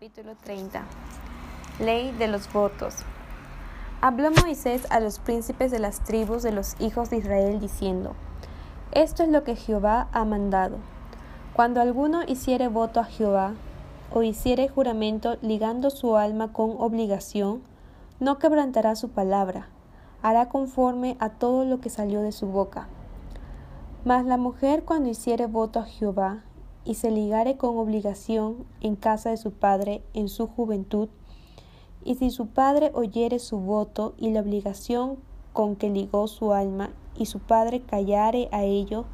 Capítulo 30 Ley de los votos Habló Moisés a los príncipes de las tribus de los hijos de Israel diciendo, Esto es lo que Jehová ha mandado. Cuando alguno hiciere voto a Jehová, o hiciere juramento ligando su alma con obligación, no quebrantará su palabra, hará conforme a todo lo que salió de su boca. Mas la mujer cuando hiciere voto a Jehová, y se ligare con obligación en casa de su padre en su juventud, y si su padre oyere su voto y la obligación con que ligó su alma, y su padre callare a ello,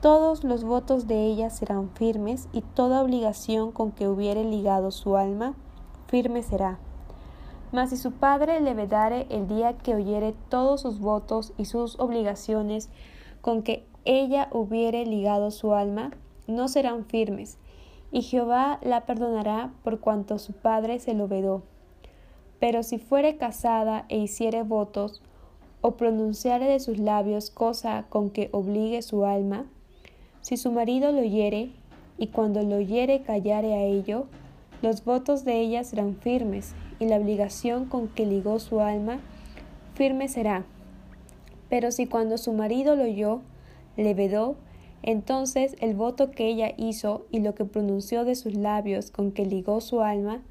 todos los votos de ella serán firmes, y toda obligación con que hubiere ligado su alma, firme será. Mas si su padre le vedare el día que oyere todos sus votos y sus obligaciones con que ella hubiere ligado su alma, no serán firmes, y Jehová la perdonará por cuanto su padre se lo vedó. Pero si fuere casada e hiciere votos, o pronunciare de sus labios cosa con que obligue su alma, si su marido lo oyere, y cuando lo oyere callare a ello, los votos de ella serán firmes, y la obligación con que ligó su alma, firme será. Pero si cuando su marido lo oyó, le vedó, entonces el voto que ella hizo y lo que pronunció de sus labios con que ligó su alma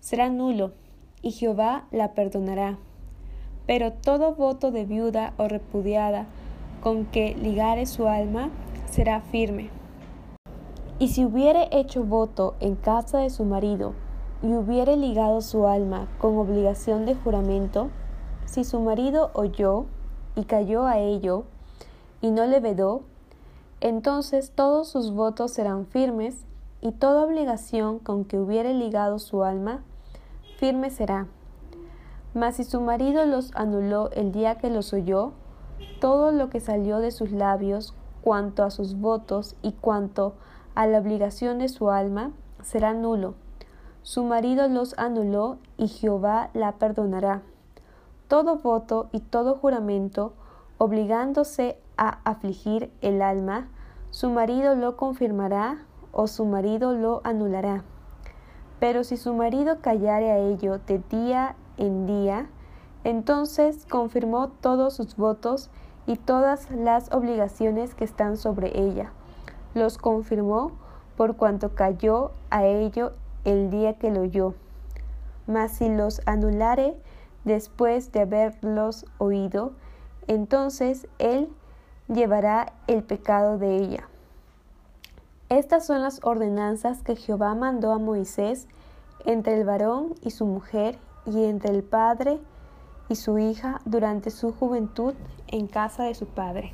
será nulo, y Jehová la perdonará. Pero todo voto de viuda o repudiada con que ligare su alma será firme. Y si hubiere hecho voto en casa de su marido y hubiere ligado su alma con obligación de juramento, si su marido oyó y cayó a ello y no le vedó, entonces todos sus votos serán firmes, y toda obligación con que hubiere ligado su alma, firme será. Mas si su marido los anuló el día que los oyó, todo lo que salió de sus labios, cuanto a sus votos y cuanto a la obligación de su alma, será nulo. Su marido los anuló y Jehová la perdonará. Todo voto y todo juramento, obligándose a afligir el alma, su marido lo confirmará o su marido lo anulará. Pero si su marido callare a ello de día en día, entonces confirmó todos sus votos y todas las obligaciones que están sobre ella. Los confirmó por cuanto cayó a ello el día que lo oyó. Mas si los anulare después de haberlos oído, entonces él llevará el pecado de ella. Estas son las ordenanzas que Jehová mandó a Moisés entre el varón y su mujer y entre el padre y su hija durante su juventud en casa de su padre.